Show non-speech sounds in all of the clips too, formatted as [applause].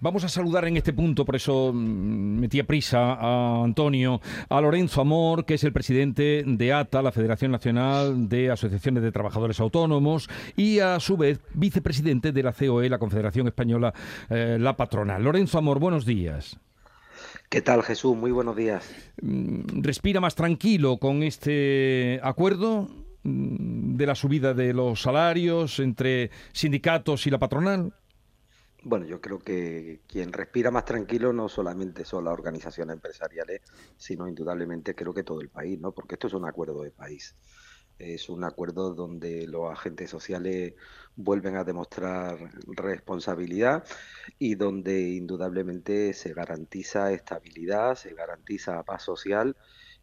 Vamos a saludar en este punto, por eso mm, metía prisa a Antonio, a Lorenzo Amor, que es el presidente de ATA, la Federación Nacional de Asociaciones de Trabajadores Autónomos, y a su vez vicepresidente de la COE, la Confederación Española, eh, la patronal. Lorenzo Amor, buenos días. ¿Qué tal, Jesús? Muy buenos días. Mm, ¿Respira más tranquilo con este acuerdo mm, de la subida de los salarios entre sindicatos y la patronal? Bueno, yo creo que quien respira más tranquilo no solamente son las organizaciones empresariales, sino indudablemente creo que todo el país, ¿no? Porque esto es un acuerdo de país. Es un acuerdo donde los agentes sociales vuelven a demostrar responsabilidad y donde indudablemente se garantiza estabilidad, se garantiza paz social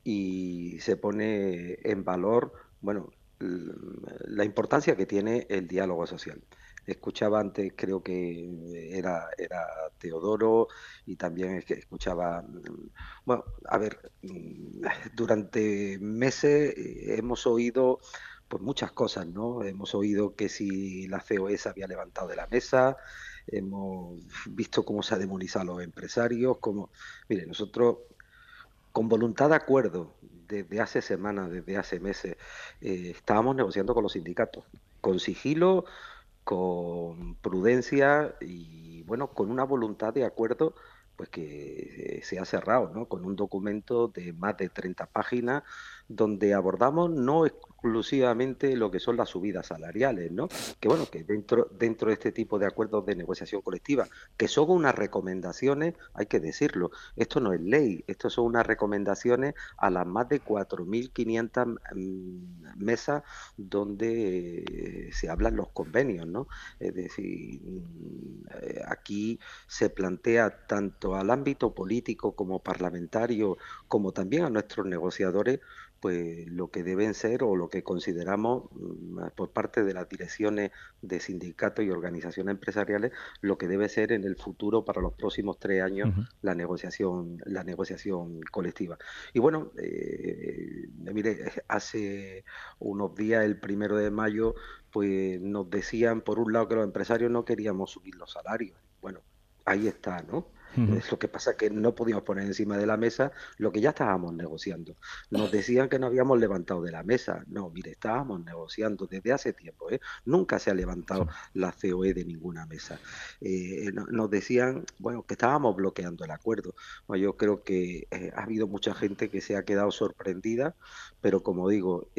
y se pone en valor, bueno, la importancia que tiene el diálogo social. Escuchaba antes, creo que era, era Teodoro, y también escuchaba, mm, bueno, a ver, mm, [laughs] durante meses eh, hemos oído pues muchas cosas, ¿no? Hemos oído que si la COE se había levantado de la mesa, hemos visto cómo se ha demonizado a los empresarios, como, mire, nosotros con voluntad de acuerdo desde hace semanas, desde hace meses, eh, estábamos negociando con los sindicatos, con sigilo, con prudencia y bueno, con una voluntad de acuerdo pues que se ha cerrado, ¿no? Con un documento de más de 30 páginas donde abordamos no exclusivamente lo que son las subidas salariales, ¿no? Que bueno, que dentro, dentro de este tipo de acuerdos de negociación colectiva, que son unas recomendaciones, hay que decirlo, esto no es ley, esto son unas recomendaciones a las más de 4.500 mm, mesas donde eh, se hablan los convenios, ¿no? Es decir, mm, eh, aquí se plantea tanto al ámbito político como parlamentario, como también a nuestros negociadores, pues lo que deben ser o lo que consideramos mm, por parte de las direcciones de sindicatos y organizaciones empresariales lo que debe ser en el futuro para los próximos tres años la negociación la negociación colectiva. Y bueno eh, mire [laughs] hace unos días el primero de mayo pues nos decían por un lado que los empresarios no queríamos subir los salarios. Bueno ahí está no lo que pasa es que no podíamos poner encima de la mesa lo que ya estábamos negociando. Nos decían que no habíamos levantado de la mesa. No, mire, estábamos negociando desde hace tiempo. ¿eh? Nunca se ha levantado la COE de ninguna mesa. Eh, nos decían, bueno, que estábamos bloqueando el acuerdo. yo creo que eh, ha habido mucha gente que se ha quedado sorprendida, pero como digo,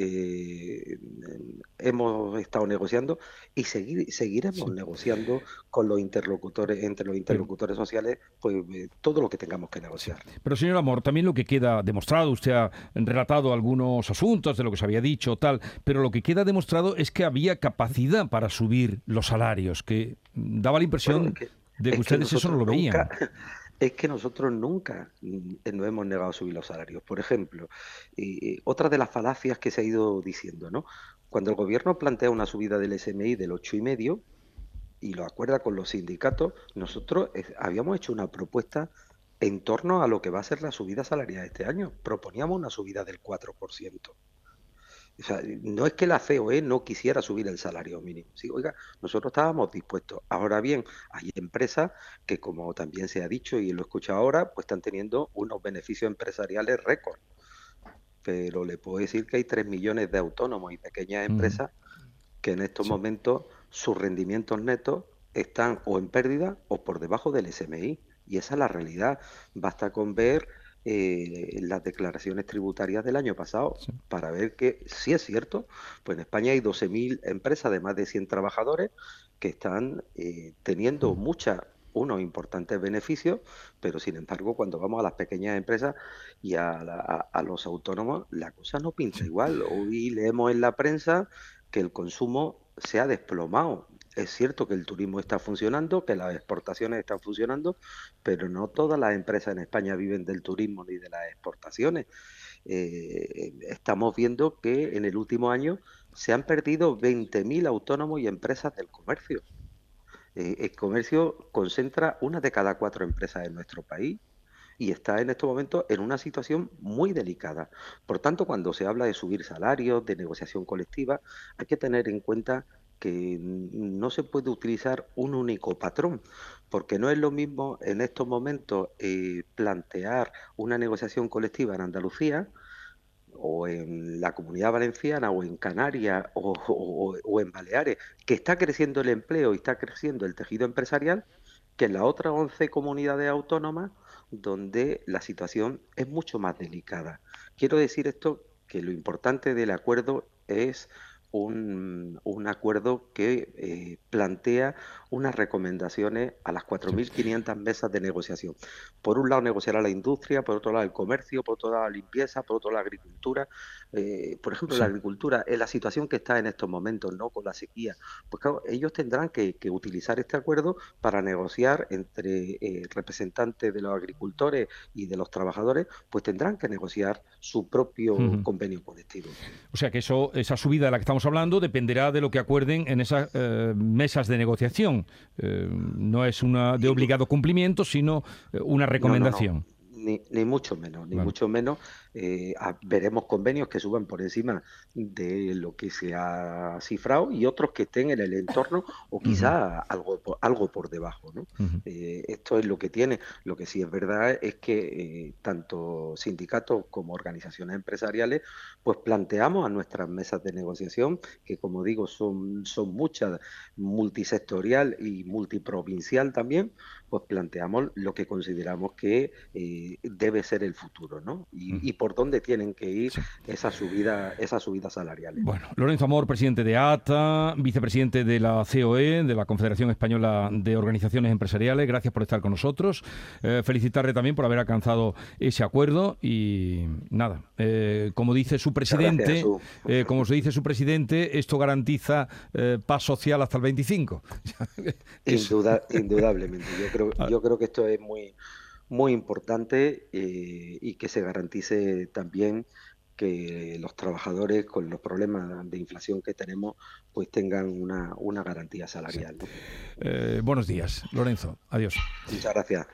hemos estado negociando y seguir, seguiremos negociando con los interlocutores, entre los interlocutores sociales pues, eh, todo lo que tengamos que negociar. Pero señor Amor, también lo que queda demostrado, usted ha relatado algunos asuntos de lo que se había dicho, tal, pero lo que queda demostrado es que había capacidad para subir los salarios, que daba la impresión de que, ustedes eso no lo veían. [laughs] es que nosotros nunca mm, nos hemos negado a subir los salarios. Por ejemplo, otra de las falacias que se ha ido diciendo, ¿no? Cuando el gobierno plantea una subida del SMI del 8,5, y lo acuerda con los sindicatos, nosotros eh, habíamos hecho una propuesta en torno a lo que va a ser la subida salarial de este año. Proponíamos una subida del 4%. O sea, no es que la COE no quisiera subir el salario mínimo. Sí, oiga, nosotros estábamos dispuestos. Ahora bien, hay empresas que, como también se ha dicho y lo escucha ahora, pues están teniendo unos beneficios empresariales récord. Pero le puedo decir que hay 3 millones de autónomos y pequeñas empresas que en estos momentos sus rendimientos netos están o en pérdida o por debajo del SMI. Y esa es la realidad. Basta con ver eh, las declaraciones tributarias del año pasado para ver que sí es cierto, pues en España hay 12.000 empresas de más de 100 trabajadores que están eh, teniendo muchas unos importantes beneficios, pero sin embargo cuando vamos a las pequeñas empresas y a, a los autónomos, la cosa no pinta igual. Hoy leemos en la prensa que el consumo se ha desplomado. Es cierto que el turismo está funcionando, que las exportaciones están funcionando, pero no todas las empresas en España viven del turismo ni de las exportaciones. Eh, estamos viendo que en el último año se han perdido 20.000 autónomos y empresas del comercio. Eh, el comercio concentra una de cada cuatro empresas en nuestro país y está en estos momentos en una situación muy delicada. Por tanto, cuando se habla de subir salarios, de negociación colectiva, hay que tener en cuenta que no se puede utilizar un único patrón, porque no es lo mismo en estos momentos eh, plantear una negociación colectiva en Andalucía o en la comunidad valenciana o en Canarias o, en Baleares, que está creciendo el empleo y está creciendo el tejido empresarial, que en las otras 11 comunidades autónomas donde la situación es mucho más delicada. Quiero decir esto que lo importante del acuerdo es un, un acuerdo que eh, plantea unas recomendaciones a las 4.500 mesas de negociación. Por un lado negociará la industria, por otro lado el comercio, por otro lado la limpieza, por otro lado la agricultura. Eh, por ejemplo, la agricultura, en la situación que está en estos momentos, ¿no? Con la sequía, pues claro, ellos tendrán que, utilizar este acuerdo para negociar entre eh, representantes de los agricultores y de los trabajadores, pues tendrán que negociar su propio convenio colectivo. O sea que eso, esa subida de la que estamos hablando dependerá de lo que acuerden en esas eh, mesas de negociación. Eh, no es una de obligado cumplimiento, sino eh, una recomendación. Ni, ni, mucho menos, ni mucho menos. Eh, veremos convenios que suban por encima de lo que se ha cifrado y otros que estén en el entorno o quizá algo, algo por debajo. ¿no? Eh, esto es lo que tiene. Lo que sí es verdad es que eh, tanto sindicatos como organizaciones empresariales pues planteamos a nuestras mesas de negociación, que como digo son, son muchas, multisectorial y multiprovincial también, pues planteamos lo que consideramos que debe ser el futuro. ¿no? Y, y por dónde tienen que ir esas subidas esa subida salariales. Bueno, Lorenzo Amor, presidente de ATA, vicepresidente de la COE, de la Confederación Española de Organizaciones Empresariales, gracias por estar con nosotros. Eh, felicitarle también por haber alcanzado ese acuerdo y nada, eh, como dice su presidente, eh, como se dice su presidente, esto garantiza paz social hasta el 25. [laughs] indudablemente. Yo creo, yo creo que esto es muy muy importante eh, y que se garantice también que los trabajadores con los problemas de inflación que tenemos pues tengan una, una garantía salarial. Eh, buenos días, Lorenzo. Adiós. Muchas gracias.